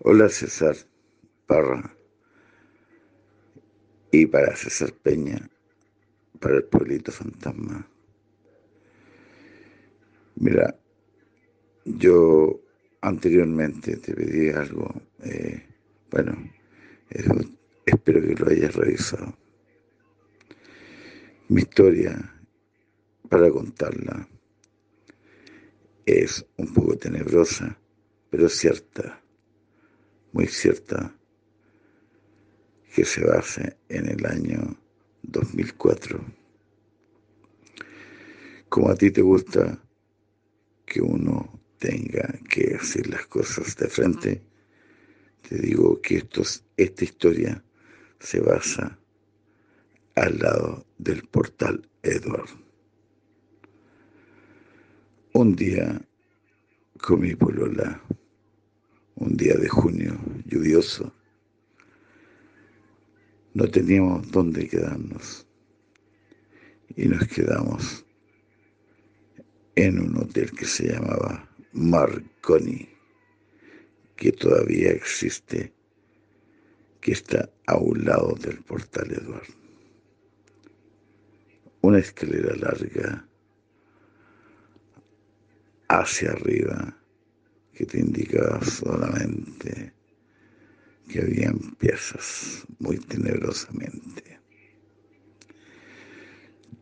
Hola César Parra y para César Peña, para el pueblito fantasma. Mira, yo anteriormente te pedí algo, eh, bueno, espero que lo hayas revisado. Mi historia, para contarla, es un poco tenebrosa, pero cierta muy cierta que se base en el año 2004. Como a ti te gusta que uno tenga que decir las cosas de frente, te digo que esta historia se basa al lado del portal Edward. Un día con mi polola un día de junio lluvioso. No teníamos dónde quedarnos y nos quedamos en un hotel que se llamaba Marconi, que todavía existe, que está a un lado del portal Eduardo. Una escalera larga hacia arriba que te indicaba solamente que habían piezas muy tenebrosamente.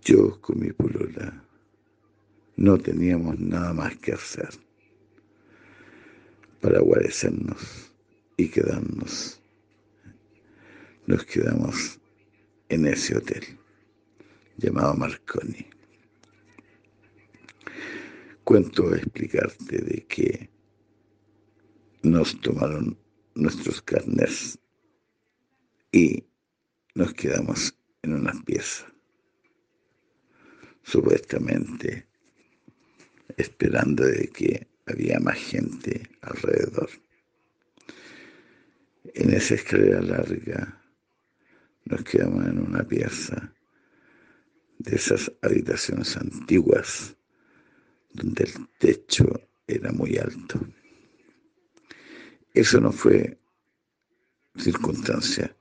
Yo con mi polola no teníamos nada más que hacer para guarecernos y quedarnos. Nos quedamos en ese hotel llamado Marconi. Cuento explicarte de que nos tomaron nuestros carnes y nos quedamos en una pieza, supuestamente esperando de que había más gente alrededor. En esa escalera larga nos quedamos en una pieza de esas habitaciones antiguas donde el techo era muy alto. Eso no fue circunstancia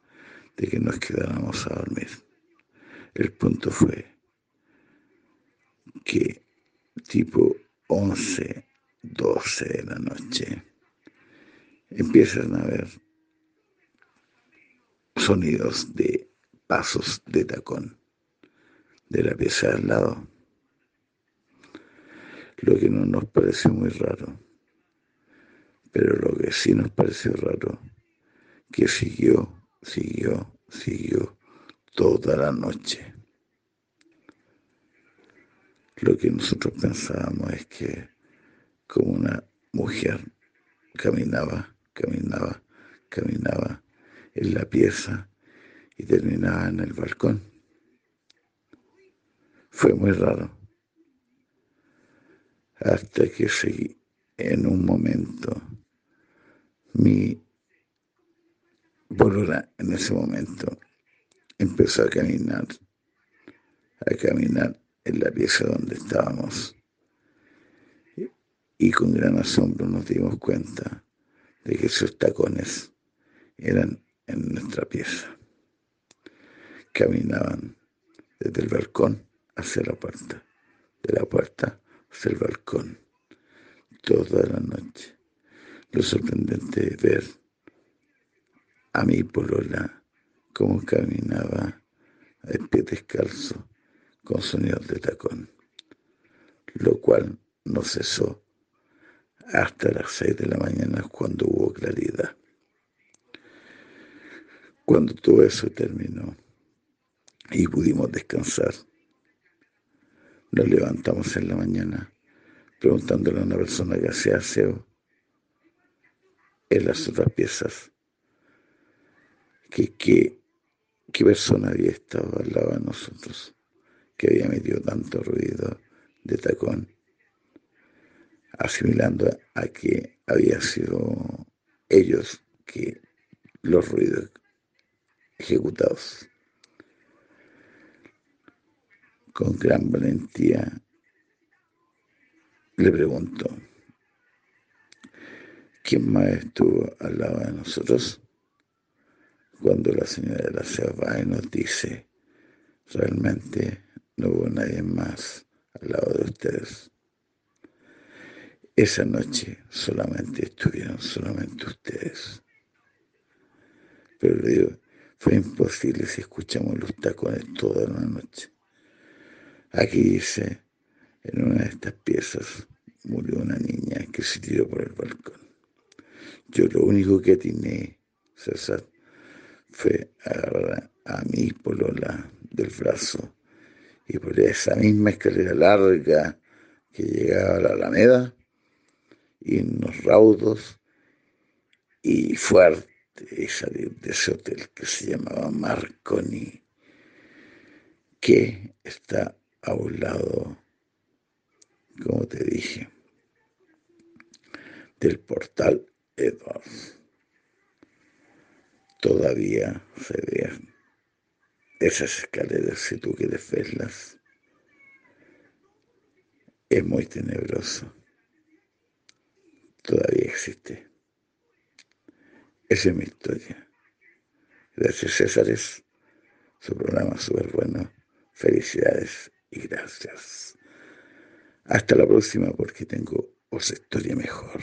de que nos quedáramos a dormir. El punto fue que tipo 11, 12 de la noche empiezan a haber sonidos de pasos de tacón de la pieza al lado, lo que no nos pareció muy raro pero lo que sí nos pareció raro, que siguió, siguió, siguió toda la noche. Lo que nosotros pensábamos es que como una mujer caminaba, caminaba, caminaba en la pieza y terminaba en el balcón. Fue muy raro. Hasta que seguí en un momento mi bolora en ese momento empezó a caminar, a caminar en la pieza donde estábamos. Y con gran asombro nos dimos cuenta de que esos tacones eran en nuestra pieza. Caminaban desde el balcón hacia la puerta, de la puerta hacia el balcón, toda la noche lo sorprendente es ver a mi polola cómo caminaba a pie descalzo con sonidos de tacón, lo cual no cesó hasta las seis de la mañana cuando hubo claridad. Cuando todo eso terminó y pudimos descansar, nos levantamos en la mañana preguntándole a una persona que hacía aseo en las otras piezas. ¿Qué, persona había estado al lado de nosotros? Que había metido tanto ruido de tacón, asimilando a que había sido ellos que los ruidos ejecutados. Con gran valentía le preguntó, ¿Quién más estuvo al lado de nosotros? Cuando la señora de la y nos dice, realmente no hubo nadie más al lado de ustedes. Esa noche solamente estuvieron solamente ustedes. Pero le digo, fue imposible si escuchamos los tacones toda la noche. Aquí dice, en una de estas piezas murió una niña que se tiró por el balcón. Yo lo único que atiné, César, fue agarrar a mi polola del brazo y por esa misma escalera larga que llegaba a la Alameda, y unos raudos y fuerte y salir de ese hotel que se llamaba Marconi, que está a un lado, como te dije, del portal Todavía se ven esas escaleras, si tú quieres verlas. Es muy tenebroso. Todavía existe. Esa es mi historia. Gracias, Césares. Su programa súper bueno. Felicidades y gracias. Hasta la próxima porque tengo otra historia mejor.